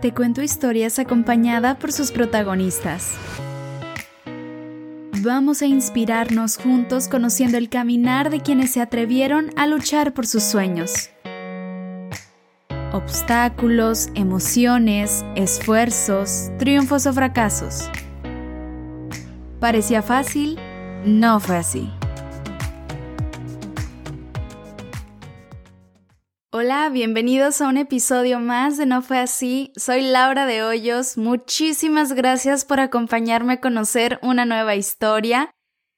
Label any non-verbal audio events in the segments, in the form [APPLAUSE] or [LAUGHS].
Te cuento historias acompañada por sus protagonistas. Vamos a inspirarnos juntos conociendo el caminar de quienes se atrevieron a luchar por sus sueños. Obstáculos, emociones, esfuerzos, triunfos o fracasos. ¿Parecía fácil? No fue así. Hola, bienvenidos a un episodio más de No fue así. Soy Laura de Hoyos. Muchísimas gracias por acompañarme a conocer una nueva historia.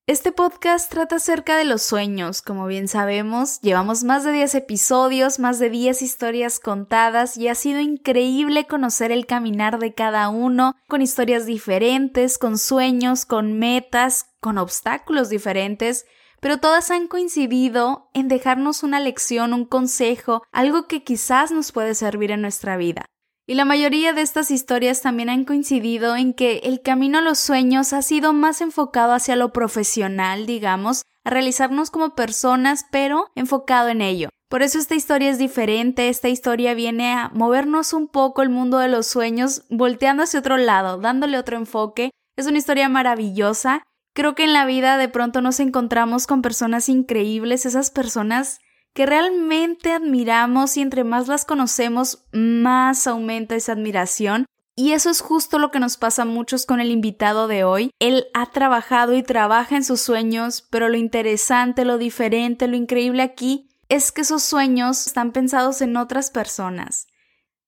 Este podcast trata acerca de los sueños. Como bien sabemos, llevamos más de 10 episodios, más de 10 historias contadas y ha sido increíble conocer el caminar de cada uno, con historias diferentes, con sueños, con metas, con obstáculos diferentes pero todas han coincidido en dejarnos una lección, un consejo, algo que quizás nos puede servir en nuestra vida. Y la mayoría de estas historias también han coincidido en que el camino a los sueños ha sido más enfocado hacia lo profesional, digamos, a realizarnos como personas, pero enfocado en ello. Por eso esta historia es diferente, esta historia viene a movernos un poco el mundo de los sueños, volteando hacia otro lado, dándole otro enfoque. Es una historia maravillosa Creo que en la vida de pronto nos encontramos con personas increíbles, esas personas que realmente admiramos y entre más las conocemos, más aumenta esa admiración. Y eso es justo lo que nos pasa a muchos con el invitado de hoy. Él ha trabajado y trabaja en sus sueños, pero lo interesante, lo diferente, lo increíble aquí es que esos sueños están pensados en otras personas.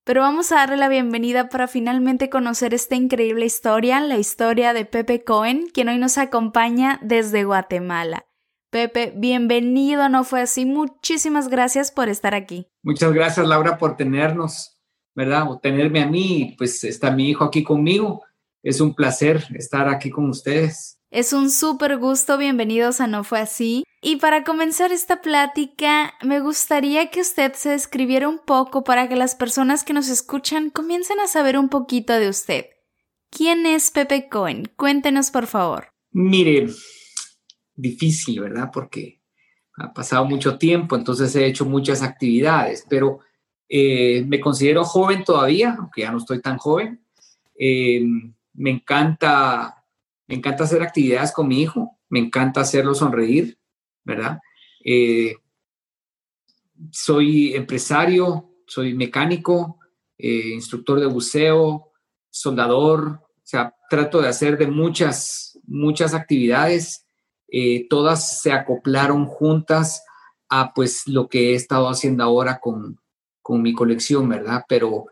Pero vamos a darle la bienvenida para finalmente conocer esta increíble historia, la historia de Pepe Cohen, quien hoy nos acompaña desde Guatemala. Pepe, bienvenido, no fue así. Muchísimas gracias por estar aquí. Muchas gracias, Laura, por tenernos, ¿verdad? O tenerme a mí, pues está mi hijo aquí conmigo. Es un placer estar aquí con ustedes. Es un súper gusto, bienvenidos a No Fue Así. Y para comenzar esta plática, me gustaría que usted se describiera un poco para que las personas que nos escuchan comiencen a saber un poquito de usted. ¿Quién es Pepe Cohen? Cuéntenos, por favor. Mire, difícil, ¿verdad? Porque ha pasado mucho tiempo, entonces he hecho muchas actividades, pero eh, me considero joven todavía, aunque ya no estoy tan joven. Eh, me encanta me encanta hacer actividades con mi hijo, me encanta hacerlo sonreír, ¿verdad? Eh, soy empresario, soy mecánico, eh, instructor de buceo, soldador, o sea, trato de hacer de muchas, muchas actividades, eh, todas se acoplaron juntas a pues lo que he estado haciendo ahora con, con mi colección, ¿verdad? Pero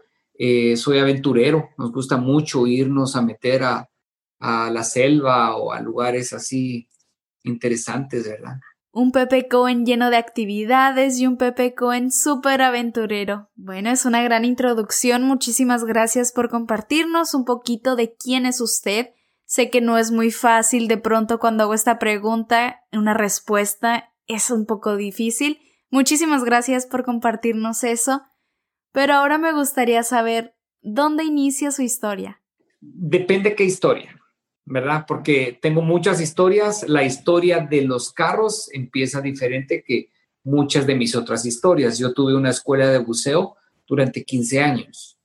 soy aventurero, nos gusta mucho irnos a meter a, a la selva o a lugares así interesantes, ¿verdad? Un Pepe Cohen lleno de actividades y un Pepe Cohen súper aventurero. Bueno, es una gran introducción. Muchísimas gracias por compartirnos un poquito de quién es usted. Sé que no es muy fácil de pronto cuando hago esta pregunta, una respuesta es un poco difícil. Muchísimas gracias por compartirnos eso. Pero ahora me gustaría saber dónde inicia su historia. Depende qué historia. ¿Verdad? Porque tengo muchas historias. La historia de los carros empieza diferente que muchas de mis otras historias. Yo tuve una escuela de buceo durante 15 años,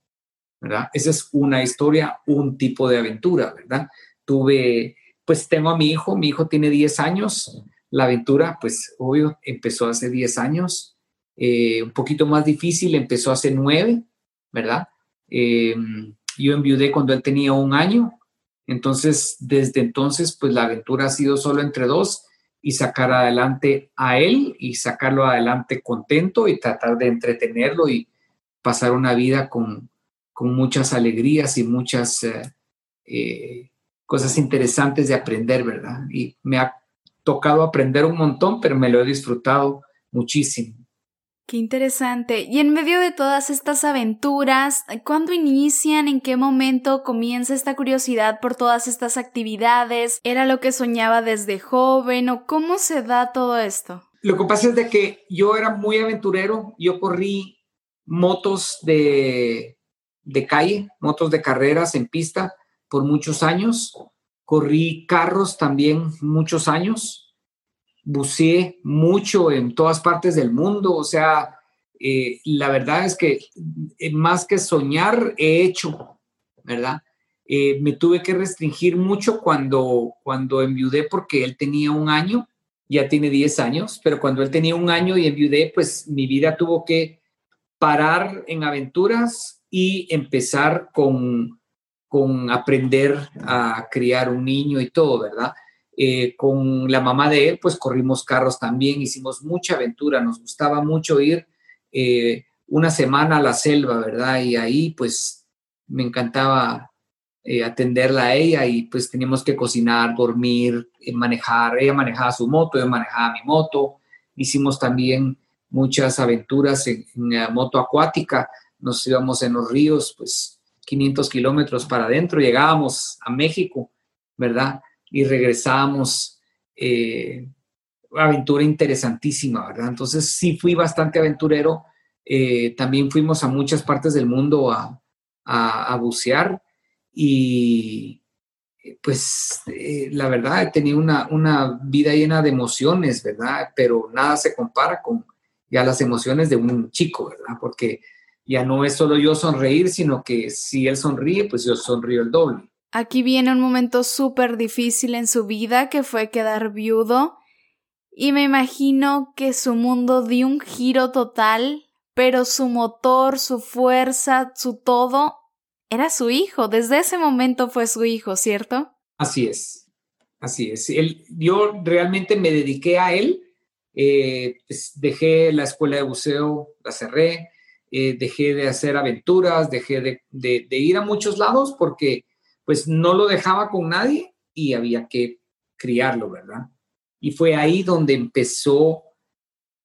¿verdad? Esa es una historia, un tipo de aventura, ¿verdad? Tuve, pues tengo a mi hijo, mi hijo tiene 10 años. La aventura, pues obvio, empezó hace 10 años. Eh, un poquito más difícil, empezó hace 9, ¿verdad? Eh, yo enviudé cuando él tenía un año entonces, desde entonces, pues la aventura ha sido solo entre dos y sacar adelante a él y sacarlo adelante contento y tratar de entretenerlo y pasar una vida con, muchas alegrías y muchas eh, eh, cosas interesantes de aprender, ¿verdad? Y me ha tocado aprender un montón, pero me lo he disfrutado muchísimo. Qué interesante. Y en medio de todas estas aventuras, ¿cuándo inician? ¿En qué momento comienza esta curiosidad por todas estas actividades? ¿Era lo que soñaba desde joven o cómo se da todo esto? Lo que pasa es de que yo era muy aventurero, yo corrí motos de, de calle, motos de carreras en pista por muchos años, corrí carros también muchos años, buceé mucho en todas partes del mundo, o sea, eh, la verdad es que eh, más que soñar, he hecho, ¿verdad? Eh, me tuve que restringir mucho cuando, cuando enviudé porque él tenía un año, ya tiene 10 años, pero cuando él tenía un año y enviudé, pues mi vida tuvo que parar en aventuras y empezar con, con aprender a criar un niño y todo, ¿verdad? Con la mamá de él, pues corrimos carros también, hicimos mucha aventura, nos gustaba mucho ir eh, una semana a la selva, ¿verdad? Y ahí pues me encantaba eh, atenderla a ella y pues teníamos que cocinar, dormir, eh, manejar. Ella manejaba su moto, yo manejaba mi moto. Hicimos también muchas aventuras en, la moto acuática. Nos íbamos en los ríos, pues 500 kilómetros para adentro. Llegábamos a México, ¿verdad? Y regresábamos aventura interesantísima, ¿verdad? Entonces sí fui bastante aventurero. Eh, también fuimos a muchas partes del mundo a, bucear y pues eh, la verdad he tenido una, una, vida llena de emociones, ¿verdad? Pero nada se compara con ya las emociones de un chico, ¿verdad? Porque ya no es solo yo sonreír, sino que si él sonríe, pues yo sonrío el doble. Aquí viene un momento súper difícil en su vida que fue quedar viudo y me imagino que su mundo dio un giro total, pero su motor, su fuerza, su todo era su hijo. Desde ese momento fue su hijo, ¿cierto? Así es, así es. Yo realmente me dediqué a él. Eh, pues, dejé la escuela de buceo, la cerré, eh, dejé de hacer aventuras, dejé de, de, de ir a muchos lados porque pues no lo dejaba con nadie y había que criarlo, ¿verdad? Y fue ahí donde empezó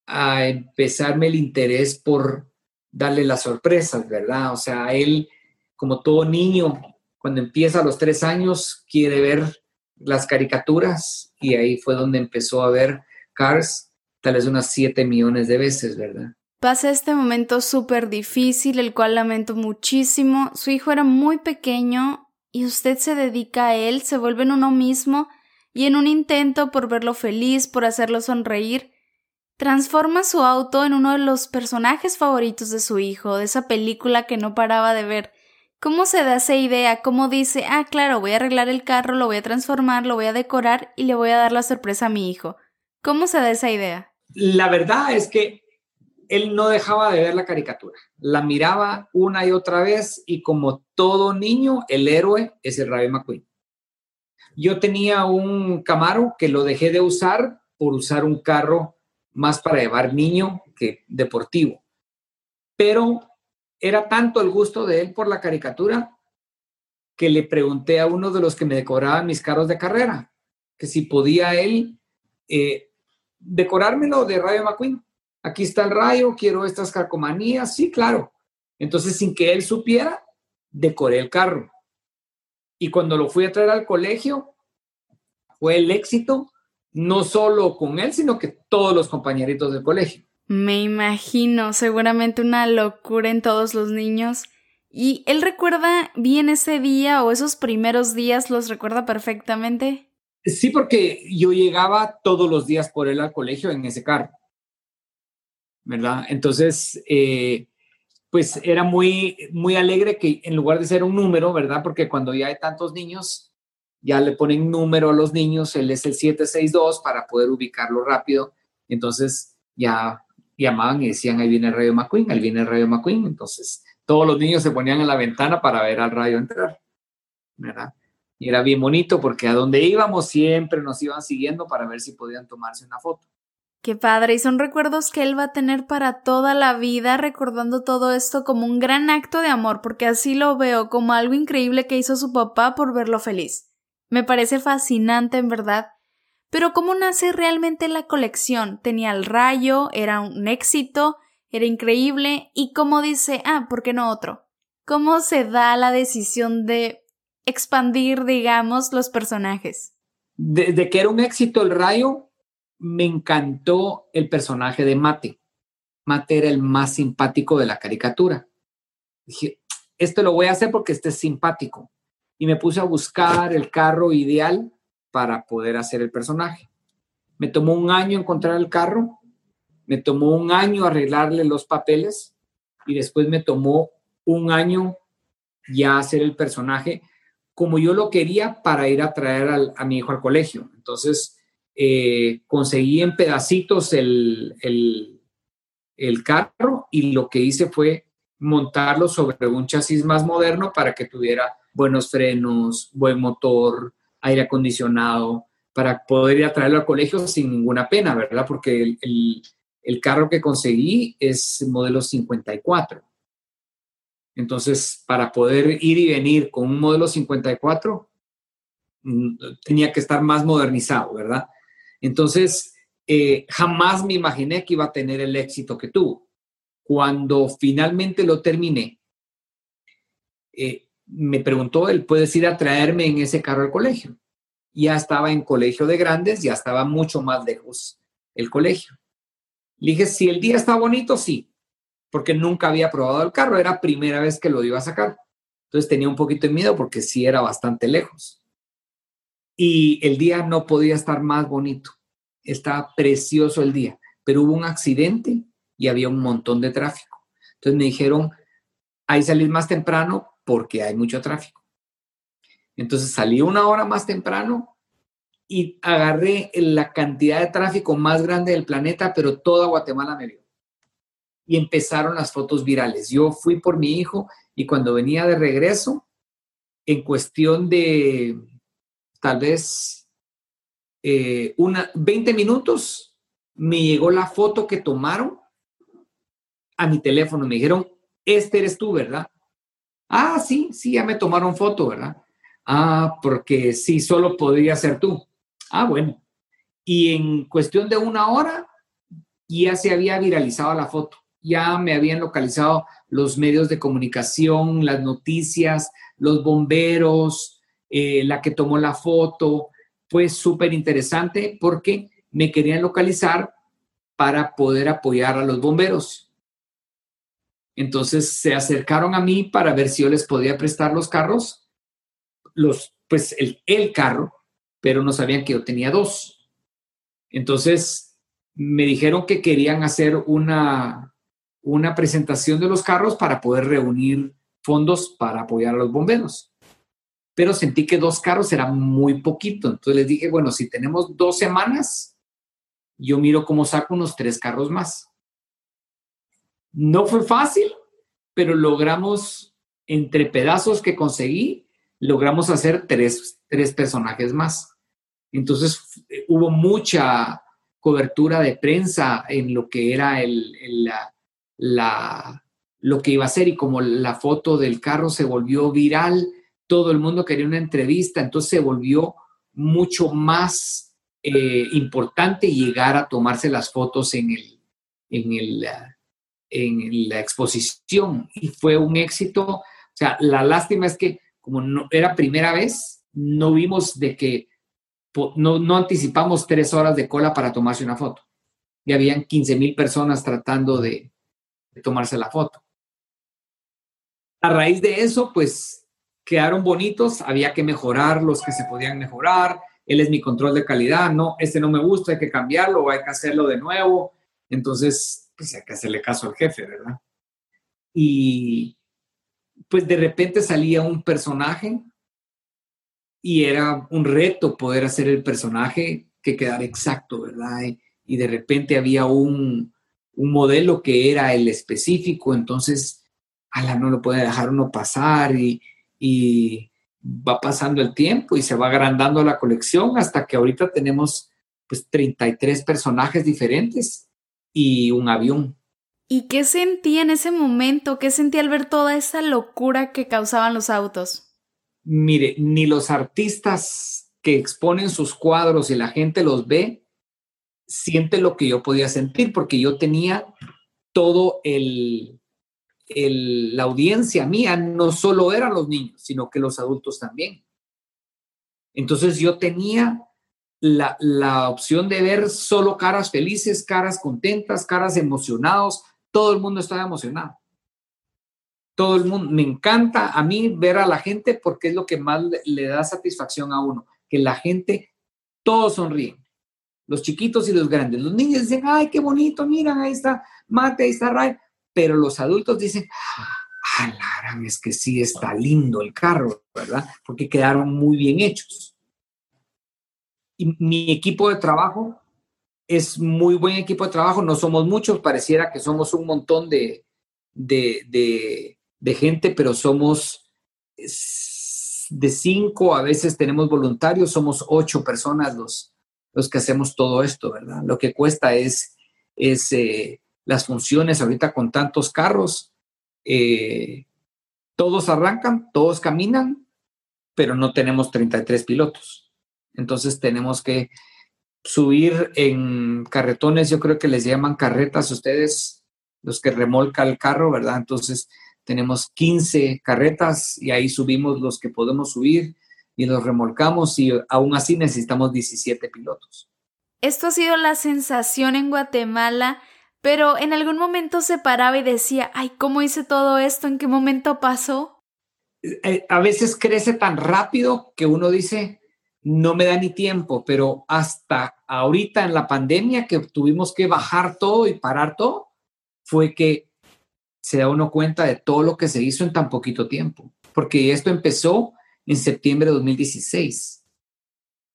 a empezarme el interés por darle las sorpresas, ¿verdad? O sea, él, como todo niño, cuando empieza a los tres años, quiere ver las caricaturas y ahí fue donde empezó a ver Cars tal vez unas siete millones de veces, ¿verdad? Pasa este momento súper difícil, el cual lamento muchísimo. Su hijo era muy pequeño y usted se dedica a él, se vuelve en uno mismo y en un intento por verlo feliz, por hacerlo sonreír, transforma su auto en uno de los personajes favoritos de su hijo, de esa película que no paraba de ver. ¿Cómo se da esa idea? ¿Cómo dice, ah, claro, voy a arreglar el carro, lo voy a transformar, lo voy a decorar y le voy a dar la sorpresa a mi hijo? ¿Cómo se da esa idea? La verdad es que él no dejaba de ver la caricatura. La miraba una y otra vez y como todo niño, el héroe es el Rayo McQueen. Yo tenía un Camaro que lo dejé de usar por usar un carro más para llevar niño que deportivo. Pero era tanto el gusto de él por la caricatura que le pregunté a uno de los que me decoraban mis carros de carrera que si podía él eh, decorármelo de Rayo McQueen. Aquí está el rayo, quiero estas carcomanías. Sí, claro. Entonces, sin que él supiera, decoré el carro. Y cuando lo fui a traer al colegio, fue el éxito, no solo con él, sino que todos los compañeritos del colegio. Me imagino, seguramente una locura en todos los niños. ¿Y él recuerda bien ese día o esos primeros días los recuerda perfectamente? Sí, porque yo llegaba todos los días por él al colegio en ese carro, ¿verdad? Entonces, eh, pues era muy, muy alegre que en lugar de ser un número, ¿verdad? Porque cuando ya hay tantos niños, ya le ponen número a los niños, él es el 762 para poder ubicarlo rápido. Entonces ya llamaban y decían, ahí viene el Rayo McQueen, ahí viene el Rayo McQueen. Entonces todos los niños se ponían en la ventana para ver al rayo entrar, ¿verdad? Y era bien bonito porque a donde íbamos siempre nos iban siguiendo para ver si podían tomarse una foto. Qué padre, y son recuerdos que él va a tener para toda la vida, recordando todo esto como un gran acto de amor, porque así lo veo, como algo increíble que hizo su papá por verlo feliz. Me parece fascinante, en verdad. Pero ¿cómo nace realmente la colección? Tenía el rayo, era un éxito, era increíble, y cómo dice, ah, ¿por qué no otro? ¿Cómo se da la decisión de expandir, digamos, los personajes? de que era un éxito el rayo, me encantó el personaje de Mate. Mate era el más simpático de la caricatura. Dije, esto lo voy a hacer porque este es simpático. Y me puse a buscar el carro ideal para poder hacer el personaje. Me tomó un año encontrar el carro. me tomó un año arreglarle los papeles y después me tomó un año ya hacer el personaje como yo lo quería para ir a traer a mi hijo al colegio. Entonces, eh, conseguí en pedacitos el, el, carro y lo que hice fue montarlo sobre un chasis más moderno para que tuviera buenos frenos, buen motor, aire acondicionado, para poder ir a traerlo al colegio sin ninguna pena, ¿verdad? Porque el, el carro que conseguí es modelo 54. Entonces, para poder ir y venir con un modelo 54, mm, tenía que estar más modernizado, ¿verdad? Entonces, eh, jamás me imaginé que iba a tener el éxito que tuvo. Cuando finalmente lo terminé, eh, me preguntó él, ¿puedes ir a traerme en ese carro al colegio? Ya estaba en colegio de grandes, ya estaba mucho más lejos el colegio. Le dije, si el día está bonito, sí, porque nunca había probado el carro, era primera vez que lo iba a sacar. Entonces tenía un poquito de miedo porque sí era bastante lejos y el día no podía estar más bonito. Estaba precioso el día, pero hubo un accidente y había un montón de tráfico. Entonces me dijeron, ahí salir más temprano porque hay mucho tráfico. Entonces salí una hora más temprano y agarré la cantidad de tráfico más grande del planeta, pero toda Guatemala me vio. Y empezaron las fotos virales. Yo fui por mi hijo y cuando venía de regreso, en cuestión de tal vez eh, una, 20 minutos, me llegó la foto que tomaron a mi teléfono. Me dijeron, este eres tú, ¿verdad? Ah, sí, sí, ya me tomaron foto, ¿verdad? Ah, porque sí, solo podría ser tú. Ah, bueno. Y en cuestión de una hora ya se había viralizado la foto. Ya me habían localizado los medios de comunicación, las noticias, los bomberos, eh, la que tomó la foto. Fue súper interesante porque me querían localizar para poder apoyar a los bomberos. Entonces se acercaron a mí para ver si yo les podía prestar los carros, los, pues el, el carro, pero no sabían que yo tenía dos. Entonces me dijeron que querían hacer una, una presentación de los carros para poder reunir fondos para apoyar a los bomberos pero sentí que dos carros era muy poquito. Entonces les dije, bueno, si tenemos dos semanas, yo miro cómo saco unos tres carros más. No fue fácil, pero logramos, entre pedazos que conseguí, logramos hacer tres, personajes más. Entonces hubo mucha cobertura de prensa en lo que era el, la, lo que iba a ser y como la foto del carro se volvió viral, todo el mundo quería una entrevista, entonces se volvió mucho más eh, importante llegar a tomarse las fotos en, el, en, el, en la exposición y fue un éxito. O sea, la lástima es que como no era primera vez, no vimos de que no, no anticipamos tres horas de cola para tomarse una foto. Y habían 15 mil personas tratando de, de tomarse la foto. A raíz de eso, pues quedaron bonitos, había que mejorar los que se podían mejorar, él es mi control de calidad, no, este no me gusta, hay que cambiarlo hay que hacerlo de nuevo, entonces, pues hay que hacerle caso al jefe, ¿verdad? Y pues de repente salía un personaje y era un reto poder hacer el personaje que quedara exacto, ¿verdad? Y, de repente había un, un modelo que era el específico, entonces, ala, no lo puede dejar uno pasar y, y va pasando el tiempo y se va agrandando la colección hasta que ahorita tenemos pues 33 personajes diferentes y un avión. ¿Y qué sentí en ese momento? ¿Qué sentí al ver toda esa locura que causaban los autos? Mire, ni los artistas que exponen sus cuadros y la gente los ve, siente lo que yo podía sentir porque yo tenía todo el, la audiencia mía no solo eran los niños, sino que los adultos también. Entonces yo tenía la, la, opción de ver solo caras felices, caras contentas, caras emocionados. Todo el mundo estaba emocionado. Todo el mundo, me encanta a mí ver a la gente porque es lo que más le, le da satisfacción a uno, que la gente, todos sonríen. los chiquitos y los grandes. Los niños dicen, ay, qué bonito, miran, ahí está Mate, ahí está Ray. Pero los adultos dicen, ah, es que sí está lindo el carro, ¿verdad? Porque quedaron muy bien hechos. Y mi equipo de trabajo es muy buen equipo de trabajo, no somos muchos, pareciera que somos un montón de, de, de gente, pero somos de cinco, a veces tenemos voluntarios, somos ocho personas los, los que hacemos todo esto, ¿verdad? Lo que cuesta es, es eh, las funciones ahorita con tantos carros. Eh, todos arrancan, todos caminan, pero no tenemos 33 pilotos. Entonces tenemos que subir en carretones, yo creo que les llaman carretas ustedes, los que remolca el carro, ¿verdad? Entonces tenemos 15 carretas y ahí subimos los que podemos subir y los remolcamos y aún así necesitamos 17 pilotos. Esto ha sido la sensación en Guatemala, pero en algún momento se paraba y decía, ay, ¿cómo hice todo esto? ¿En qué momento pasó? Eh, a veces crece tan rápido que uno dice, no me da ni tiempo, pero hasta ahorita en la pandemia que tuvimos que bajar todo y parar todo, fue que se da uno cuenta de todo lo que se hizo en tan poquito tiempo, porque esto empezó en septiembre de 2016,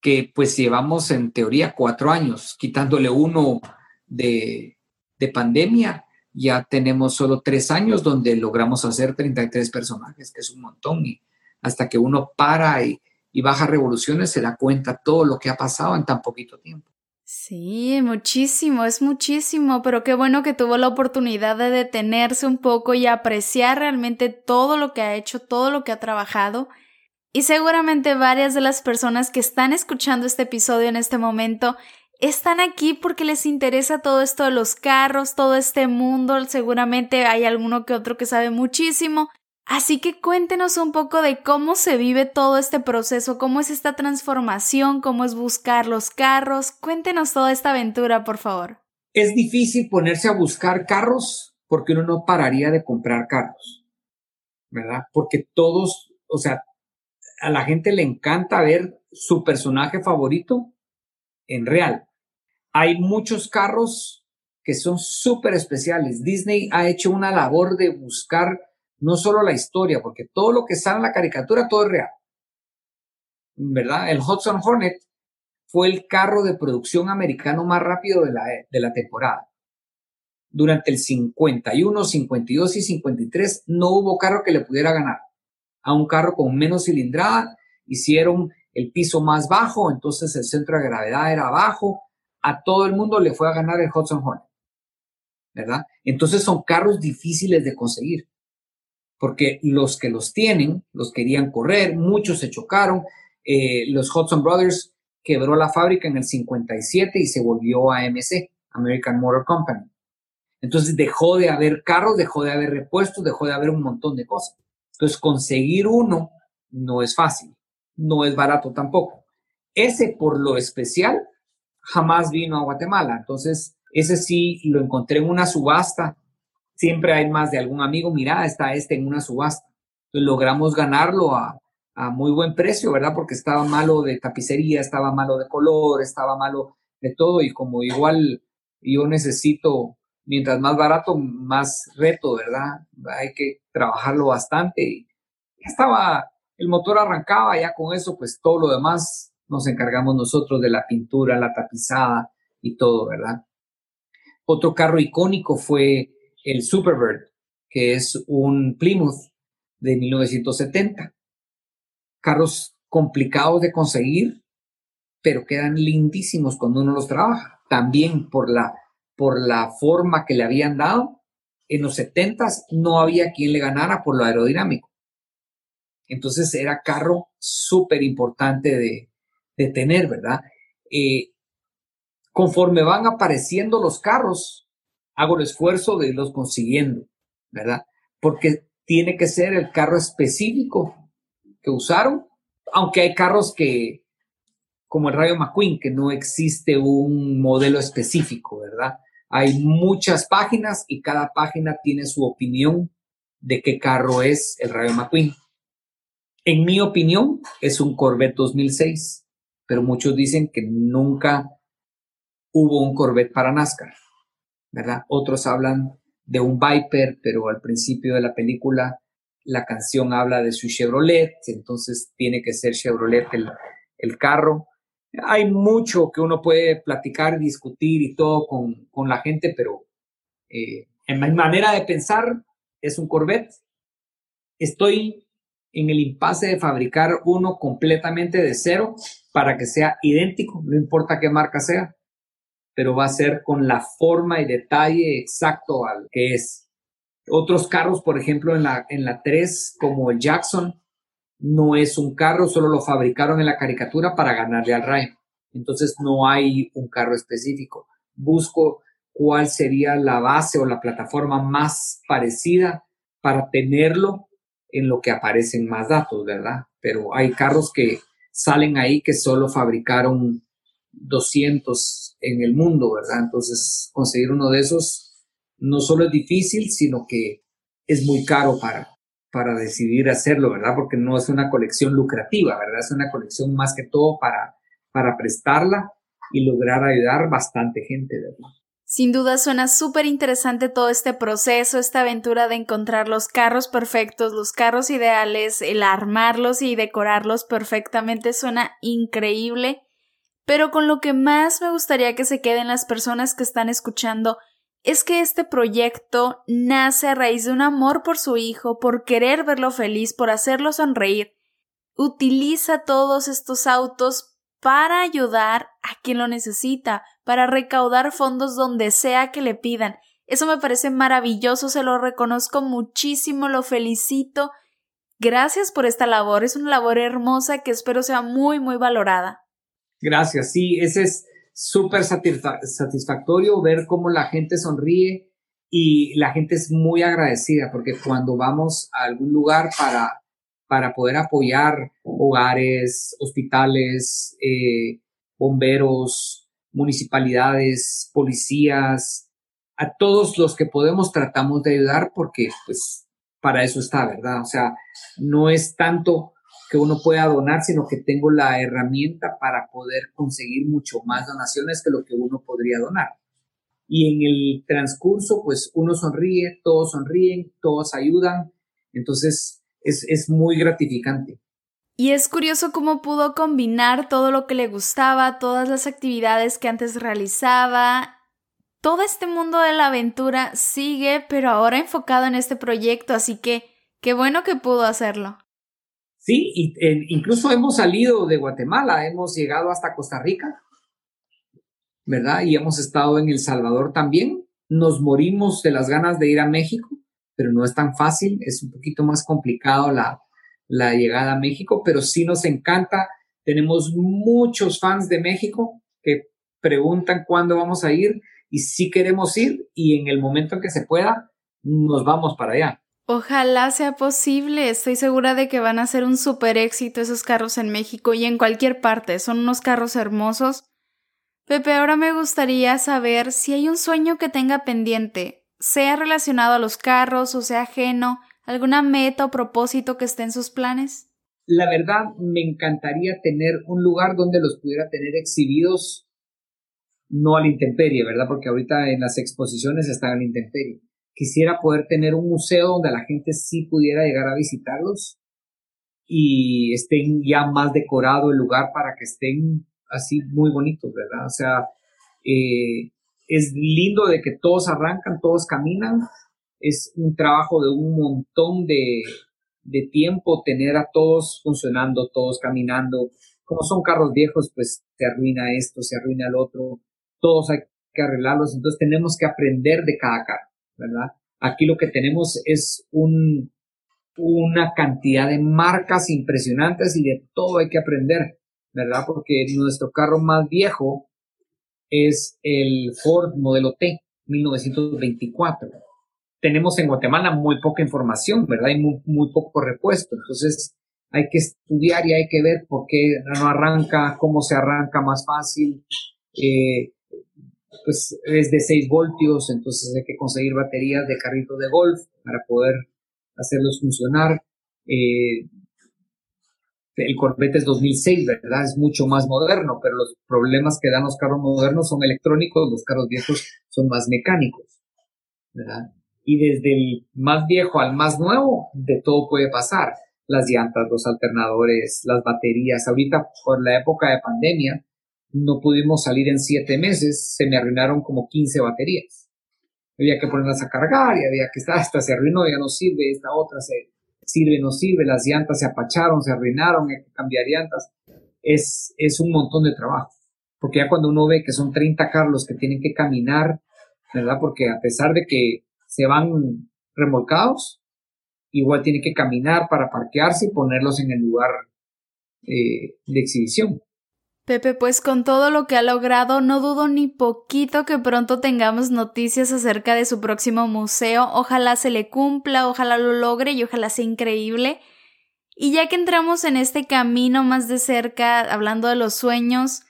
que pues llevamos en teoría cuatro años, quitándole uno de, de pandemia, ya tenemos solo tres años donde logramos hacer 33 personajes, que es un montón, y hasta que uno para y, y baja revoluciones se da cuenta todo lo que ha pasado en tan poquito tiempo. Sí, muchísimo, es muchísimo, pero qué bueno que tuvo la oportunidad de detenerse un poco y apreciar realmente todo lo que ha hecho, todo lo que ha trabajado. Y seguramente varias de las personas que están escuchando este episodio en este momento están aquí porque les interesa todo esto de los carros, todo este mundo, seguramente hay alguno que otro que sabe muchísimo, Así que cuéntenos un poco de cómo se vive todo este proceso, cómo es esta transformación, cómo es buscar los carros. Cuéntenos toda esta aventura, por favor. Es difícil ponerse a buscar carros porque uno no pararía de comprar carros, ¿verdad? Porque todos, o sea, a la gente le encanta ver su personaje favorito en real. Hay muchos carros que son súper especiales. Disney ha hecho una labor de buscar no solo la historia, porque todo lo que sale en la caricatura, todo es real. ¿Verdad? El Hudson Hornet fue el carro de producción americano más rápido de la, de la temporada. Durante el 51, 52 y 53 no hubo carro que le pudiera ganar. A un carro con menos cilindrada hicieron el piso más bajo, entonces el centro de gravedad era bajo. A todo el mundo le fue a ganar el Hudson Hornet. ¿Verdad? Entonces son carros difíciles de conseguir porque los que los tienen los querían correr, muchos se chocaron. Eh, los Hudson Brothers quebró la fábrica en el 57 y se volvió AMC, American Motor Company. Entonces dejó de haber carros, dejó de haber repuestos, dejó de haber un montón de cosas. Entonces conseguir uno no es fácil, no es barato tampoco. Ese por lo especial jamás vino a Guatemala. Entonces ese sí lo encontré en una subasta siempre hay más de algún amigo, mira, está este en una subasta. Entonces logramos ganarlo a, muy buen precio, ¿verdad? Porque estaba malo de tapicería, estaba malo de color, estaba malo de todo y como igual yo necesito, mientras más barato, más reto, ¿verdad? Hay que trabajarlo bastante. Y estaba, el motor arrancaba, ya con eso, pues todo lo demás nos encargamos nosotros de la pintura, la tapizada y todo, ¿verdad? Otro carro icónico fue el Superbird, que es un Plymouth de 1970. Carros complicados de conseguir, pero quedan lindísimos cuando uno los trabaja. También por la, por la forma que le habían dado. En los 70 no había quien le ganara por lo aerodinámico. Entonces era carro súper importante de, de, tener, ¿verdad? Eh, conforme van apareciendo los carros, hago el esfuerzo de irlos consiguiendo, ¿verdad? Porque tiene que ser el carro específico que usaron, aunque hay carros que, como el Rayo McQueen, que no existe un modelo específico, ¿verdad? Hay muchas páginas y cada página tiene su opinión de qué carro es el Rayo McQueen. En mi opinión, es un Corvette 2006, pero muchos dicen que nunca hubo un Corvette para NASCAR, ¿verdad? Otros hablan de un Viper, pero al principio de la película la canción habla de su Chevrolet, entonces tiene que ser Chevrolet el, carro. Hay mucho que uno puede platicar, discutir y todo con, la gente, pero eh, en mi manera de pensar es un Corvette. Estoy en el impasse de fabricar uno completamente de cero para que sea idéntico, no importa qué marca sea, pero va a ser con la forma y detalle exacto al que es. Otros carros, por ejemplo, en la, en la 3, como el Jackson, no es un carro, solo lo fabricaron en la caricatura para ganarle al Ryan. Entonces no hay un carro específico. Busco cuál sería la base o la plataforma más parecida para tenerlo en lo que aparecen más datos, ¿verdad? Pero hay carros que salen ahí que solo fabricaron 200 en el mundo, ¿verdad? Entonces conseguir uno de esos no solo es difícil, sino que es muy caro para, para decidir hacerlo, ¿verdad? Porque no es una colección lucrativa, ¿verdad? Es una colección más que todo para, para prestarla y lograr ayudar bastante gente, ¿verdad? Sin duda suena súper interesante todo este proceso, esta aventura de encontrar los carros perfectos, los carros ideales, el armarlos y decorarlos perfectamente suena increíble. Pero con lo que más me gustaría que se queden las personas que están escuchando es que este proyecto nace a raíz de un amor por su hijo, por querer verlo feliz, por hacerlo sonreír. Utiliza todos estos autos para ayudar a quien lo necesita, para recaudar fondos donde sea que le pidan. Eso me parece maravilloso, se lo reconozco muchísimo, lo felicito. Gracias por esta labor, es una labor hermosa que espero sea muy, muy valorada. Gracias, sí, ese es súper satisfactorio ver cómo la gente sonríe y la gente es muy agradecida porque cuando vamos a algún lugar para, para poder apoyar hogares, hospitales, eh, bomberos, municipalidades, policías, a todos los que podemos tratamos de ayudar porque pues para eso está, ¿verdad? O sea, no es tanto que uno pueda donar, sino que tengo la herramienta para poder conseguir mucho más donaciones que lo que uno podría donar. Y en el transcurso, pues uno sonríe, todos sonríen, todos ayudan, entonces es, es muy gratificante. Y es curioso cómo pudo combinar todo lo que le gustaba, todas las actividades que antes realizaba. Todo este mundo de la aventura sigue, pero ahora enfocado en este proyecto, así que qué bueno que pudo hacerlo. Sí, y, incluso hemos salido de Guatemala, hemos llegado hasta Costa Rica, ¿verdad? Y hemos estado en El Salvador también. Nos morimos de las ganas de ir a México, pero no es tan fácil, es un poquito más complicado la, la llegada a México, pero sí nos encanta. Tenemos muchos fans de México que preguntan cuándo vamos a ir y sí queremos ir y en el momento en que se pueda, nos vamos para allá. Ojalá sea posible. Estoy segura de que van a ser un super éxito esos carros en México y en cualquier parte. Son unos carros hermosos. Pepe, ahora me gustaría saber si hay un sueño que tenga pendiente, sea relacionado a los carros o sea ajeno, alguna meta o propósito que esté en sus planes. La verdad, me encantaría tener un lugar donde los pudiera tener exhibidos, no a la intemperie, ¿verdad? Porque ahorita en las exposiciones están a la intemperie Quisiera poder tener un museo donde la gente sí pudiera llegar a visitarlos y estén ya más decorado el lugar para que estén así muy bonitos, ¿verdad? O sea, eh, es lindo de que todos arrancan, todos caminan. Es un trabajo de un montón de, de tiempo tener a todos funcionando, todos caminando. Como son carros viejos, pues se arruina esto, se arruina el otro. Todos hay que arreglarlos. Entonces tenemos que aprender de cada carro. ¿verdad? Aquí lo que tenemos es un, una cantidad de marcas impresionantes y de todo hay que aprender, ¿verdad? Porque nuestro carro más viejo es el Ford modelo T, 1924. Tenemos en Guatemala muy poca información, ¿verdad? Y muy, poco repuesto. Entonces, hay que estudiar y hay que ver por qué no arranca, cómo se arranca más fácil. Pues es de 6 voltios, entonces hay que conseguir baterías de carrito de golf para poder hacerlos funcionar. Eh, el Corvette es 2006, ¿verdad? Es mucho más moderno, pero los problemas que dan los carros modernos son electrónicos, los carros viejos son más mecánicos, ¿verdad? Y desde el más viejo al más nuevo, de todo puede pasar. Las llantas, los alternadores, las baterías. Ahorita, por la época de pandemia, no pudimos salir en siete meses, se me arruinaron como 15 baterías. Había que ponerlas a cargar y había que estar, [LAUGHS] esta se arruinó, ya no sirve, esta otra se sirve, no sirve, las llantas se apacharon, se arruinaron, hay que cambiar llantas. Es, es un montón de trabajo. Porque ya cuando uno ve que son 30 carros que tienen que caminar, ¿verdad? Porque a pesar de que se van remolcados, igual tiene que caminar para parquearse y ponerlos en el lugar eh, de exhibición. Pepe, pues con todo lo que ha logrado, no dudo ni poquito que pronto tengamos noticias acerca de su próximo museo. Ojalá se le cumpla, ojalá lo logre y ojalá sea increíble. Y ya que entramos en este camino más de cerca, hablando de los sueños,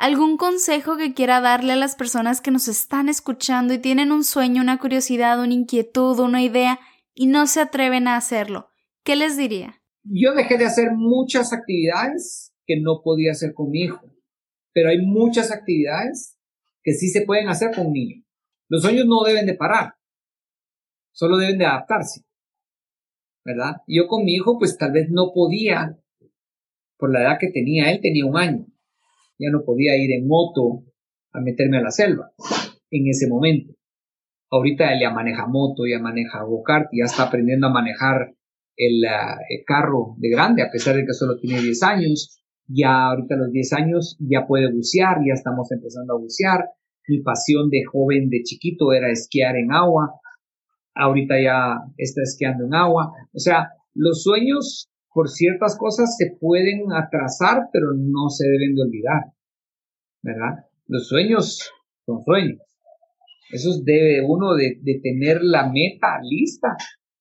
¿algún consejo que quiera darle a las personas que nos están escuchando y tienen un sueño, una curiosidad, una inquietud, una idea y no se atreven a hacerlo? ¿Qué les diría? Yo dejé de hacer muchas actividades que no podía hacer con mi hijo. Pero hay muchas actividades que sí se pueden hacer con un niño. Los sueños no deben de parar, solo deben de adaptarse. ¿Verdad? Yo con mi hijo pues tal vez no podía, por la edad que tenía, él tenía un año, ya no podía ir en moto a meterme a la selva en ese momento. Ahorita él ya maneja moto, ya maneja go-kart, ya está aprendiendo a manejar el, ah, el, carro de grande, a pesar de que solo tiene 10 años ya ahorita a los 10 años ya puede bucear, ya estamos empezando a bucear. Mi pasión de joven, de chiquito, era esquiar en agua. Ahorita ya está esquiando en agua. O sea, los sueños por ciertas cosas se pueden atrasar, pero no se deben de olvidar. ¿Verdad? Los sueños son sueños. Eso debe uno de, de tener la meta lista,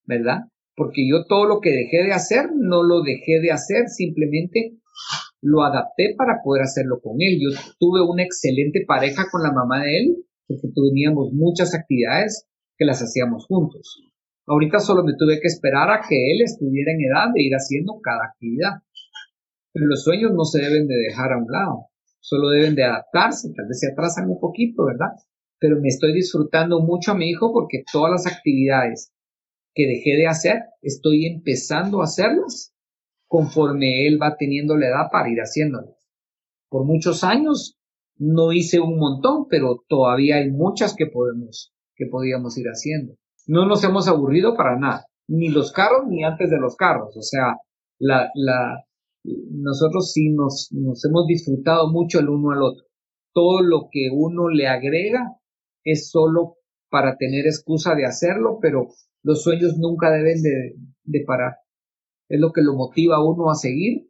¿verdad? Porque yo todo lo que dejé de hacer, no lo dejé de hacer, simplemente lo adapté para poder hacerlo con él. Yo tuve una excelente pareja con la mamá de él, porque teníamos muchas actividades que las hacíamos juntos. Ahorita solo me tuve que esperar a que él estuviera en edad de ir haciendo cada actividad. Pero los sueños no se deben de dejar a un lado, solo deben de adaptarse, tal vez se atrasan un poquito, ¿verdad? Pero me estoy disfrutando mucho a mi hijo porque todas las actividades que dejé de hacer, estoy empezando a hacerlas conforme él va teniendo la edad para ir haciéndolo. Por muchos años no hice un montón, pero todavía hay muchas que podemos, que podíamos ir haciendo. No nos hemos aburrido para nada, ni los carros ni antes de los carros. O sea, la, la, nosotros sí nos, hemos disfrutado mucho el uno al otro. Todo lo que uno le agrega es solo para tener excusa de hacerlo, pero los sueños nunca deben de, de parar es lo que lo motiva a uno a seguir.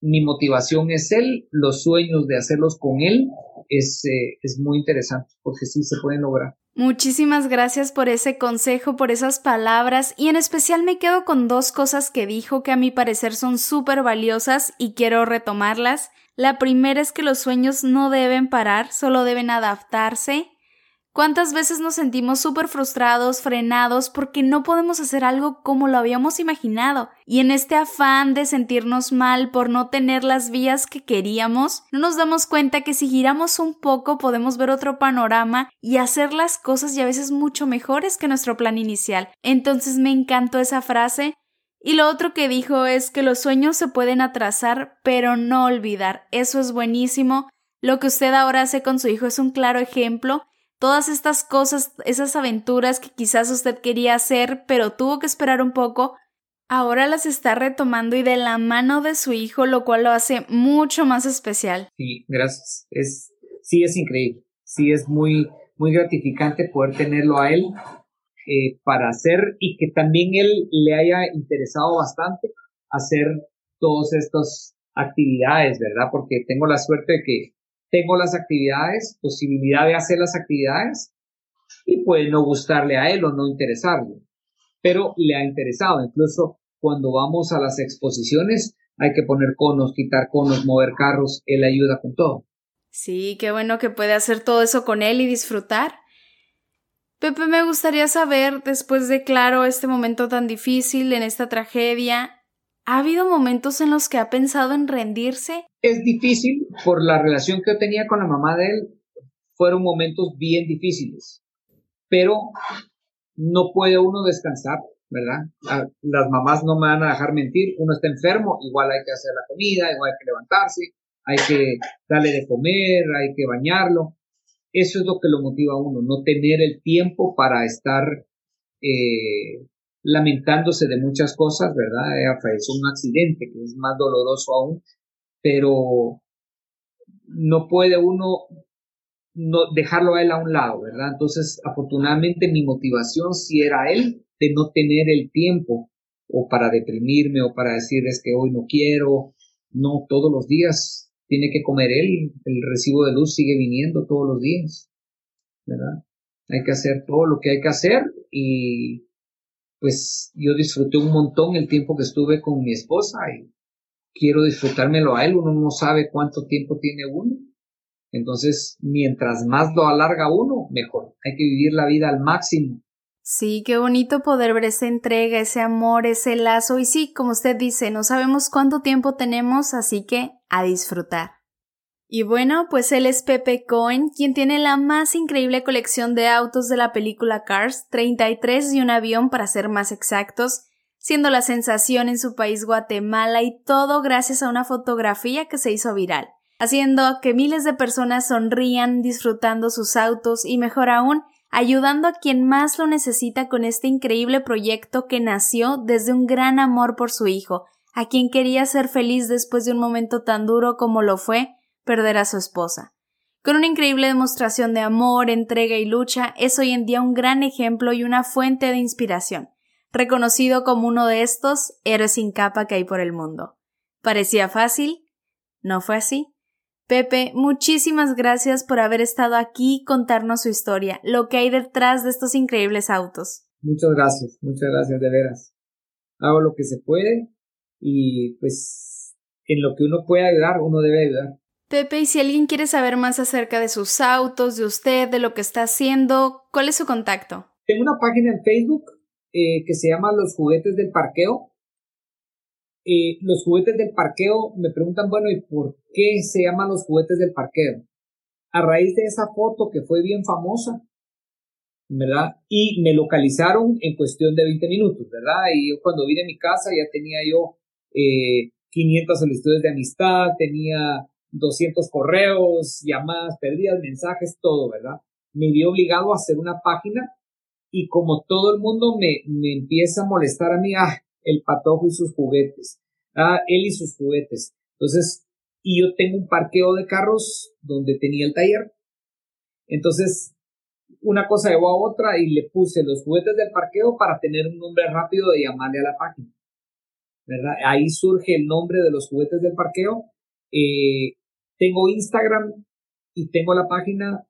Mi motivación es él, los sueños de hacerlos con él es, eh, es muy interesante porque sí se pueden lograr. Muchísimas gracias por ese consejo, por esas palabras y en especial me quedo con dos cosas que dijo que a mi parecer son súper valiosas y quiero retomarlas. La primera es que los sueños no deben parar, solo deben adaptarse. ¿Cuántas veces nos sentimos súper frustrados, frenados, porque no podemos hacer algo como lo habíamos imaginado? Y en este afán de sentirnos mal por no tener las vías que queríamos, no nos damos cuenta que si giramos un poco podemos ver otro panorama y hacer las cosas y a veces mucho mejores que nuestro plan inicial. Entonces me encantó esa frase. Y lo otro que dijo es que los sueños se pueden atrasar, pero no olvidar. Eso es buenísimo. Lo que usted ahora hace con su hijo es un claro ejemplo todas estas cosas, esas aventuras que quizás usted quería hacer, pero tuvo que esperar un poco, ahora las está retomando y de la mano de su hijo, lo cual lo hace mucho más especial. Sí, gracias. Es, sí, es increíble. Sí, es muy, muy gratificante poder tenerlo a él eh, para hacer y que también él le haya interesado bastante hacer todas estas actividades, ¿verdad? Porque tengo la suerte de que tengo las actividades, posibilidad de hacer las actividades y puede no gustarle a él o no interesarle, pero le ha interesado. Incluso cuando vamos a las exposiciones hay que poner conos, quitar conos, mover carros, él ayuda con todo. Sí, qué bueno que puede hacer todo eso con él y disfrutar. Pepe, me gustaría saber, después de, claro, este momento tan difícil, en esta tragedia, ¿Ha habido momentos en los que ha pensado en rendirse? Es difícil por la relación que yo tenía con la mamá de él. Fueron momentos bien difíciles, pero no puede uno descansar, ¿verdad? Ah, las mamás no me van a dejar mentir. Uno está enfermo, igual hay que hacer la comida, igual hay que levantarse, hay que darle de comer, hay que bañarlo. Eso es lo que lo motiva a uno, no tener el tiempo para estar eh, lamentándose de muchas cosas, ¿verdad? Ella falleció un accidente que es más doloroso aún, pero no puede uno no dejarlo a él a un lado, ¿verdad? Entonces, afortunadamente mi motivación sí era él de no tener el tiempo o para deprimirme o para decir es que hoy no quiero, no, todos los días tiene que comer él, el recibo de luz sigue viniendo todos los días, ¿verdad? Hay que hacer todo lo que hay que hacer y pues yo disfruté un montón el tiempo que estuve con mi esposa y quiero disfrutármelo a él, uno no sabe cuánto tiempo tiene uno. Entonces, mientras más lo alarga uno, mejor. Hay que vivir la vida al máximo. Sí, qué bonito poder ver esa entrega, ese amor, ese lazo. Y sí, como usted dice, no sabemos cuánto tiempo tenemos, así que a disfrutar. Y bueno, pues él es Pepe Cohen, quien tiene la más increíble colección de autos de la película Cars, 33 y un avión para ser más exactos, siendo la sensación en su país Guatemala y todo gracias a una fotografía que se hizo viral, haciendo que miles de personas sonrían disfrutando sus autos y mejor aún, ayudando a quien más lo necesita con este increíble proyecto que nació desde un gran amor por su hijo, a quien quería ser feliz después de un momento tan duro como lo fue perder a su esposa. Con una increíble demostración de amor, entrega y lucha, es hoy en día un gran ejemplo y una fuente de inspiración, reconocido como uno de estos héroes sin capa que hay por el mundo. ¿Parecía fácil? No fue así. Pepe, muchísimas gracias por haber estado aquí y contarnos su historia, lo que hay detrás de estos increíbles autos. Muchas gracias, muchas gracias de veras. Hago lo que se puede y pues en lo que uno puede ayudar, uno debe ayudar. Pepe, y si alguien quiere saber más acerca de sus autos, de usted, de lo que está haciendo, ¿cuál es su contacto? Tengo una página en Facebook eh, que se llama Los Juguetes del Parqueo. Eh, los juguetes del parqueo me preguntan, bueno, ¿y por qué se llaman los juguetes del parqueo? A raíz de esa foto que fue bien famosa, ¿verdad? Y me localizaron en cuestión de 20 minutos, ¿verdad? Y yo cuando vine a mi casa ya tenía yo eh, 500 solicitudes de amistad, tenía 200 correos, llamadas perdidas, mensajes, todo, ¿verdad? Me vi obligado a hacer una página y como todo el mundo me, me empieza a molestar a mí, ah, el patojo y sus juguetes, ah, él y sus juguetes. Entonces, y yo tengo un parqueo de carros donde tenía el taller. Entonces, una cosa llevó a otra y le puse los juguetes del parqueo para tener un nombre rápido de llamarle a la página. ¿verdad? Ahí surge el nombre de los juguetes del parqueo. Eh, tengo Instagram y tengo la página.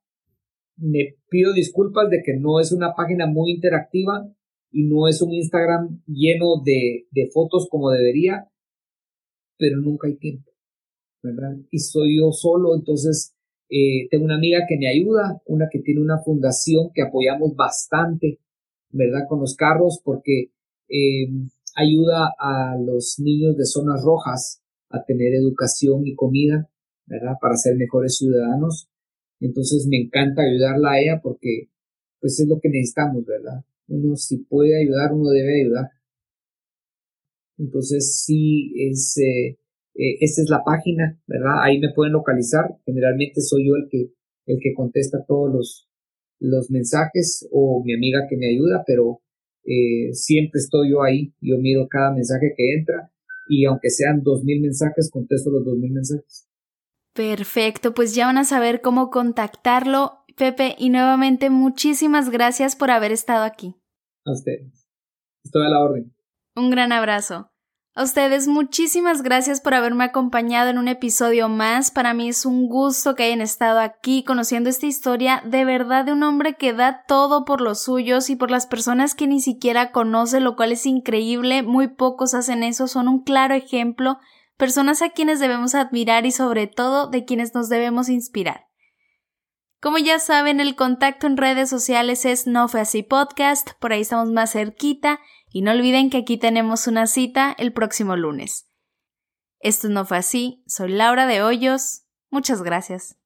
Me pido disculpas de que no es una página muy interactiva y no es un Instagram lleno de, fotos como debería, pero nunca hay tiempo. Y soy yo solo, entonces eh, tengo una amiga que me ayuda, una que tiene una fundación que apoyamos bastante, ¿verdad? Con los carros porque eh, ayuda a los niños de zonas rojas a tener educación y comida Para ser mejores ciudadanos. Entonces me encanta ayudarla a ella porque pues es lo que necesitamos, ¿verdad? Uno si puede ayudar, uno debe ayudar. Entonces sí, es, eh, eh, es la página, ¿verdad? Ahí me pueden localizar. Generalmente soy yo el que, el que contesta todos los, los mensajes o mi amiga que me ayuda, pero eh, siempre estoy yo ahí. Yo miro cada mensaje que entra y aunque sean dos mil mensajes, contesto los dos mil mensajes. Perfecto, pues ya van a saber cómo contactarlo. Pepe, y nuevamente muchísimas gracias por haber estado aquí. A ustedes. Estoy a la orden. Un gran abrazo. A ustedes muchísimas gracias por haberme acompañado en un episodio más. Para mí es un gusto que hayan estado aquí conociendo esta historia de verdad de un hombre que da todo por los suyos y por las personas que ni siquiera conoce, lo cual es increíble. Muy pocos hacen eso, son un claro ejemplo personas a quienes debemos admirar y sobre todo de quienes nos debemos inspirar. Como ya saben, el contacto en redes sociales es No Fue Así Podcast, por ahí estamos más cerquita, Y no olviden que aquí tenemos una cita el próximo lunes. Esto no fue así, soy Laura de Hoyos, muchas gracias.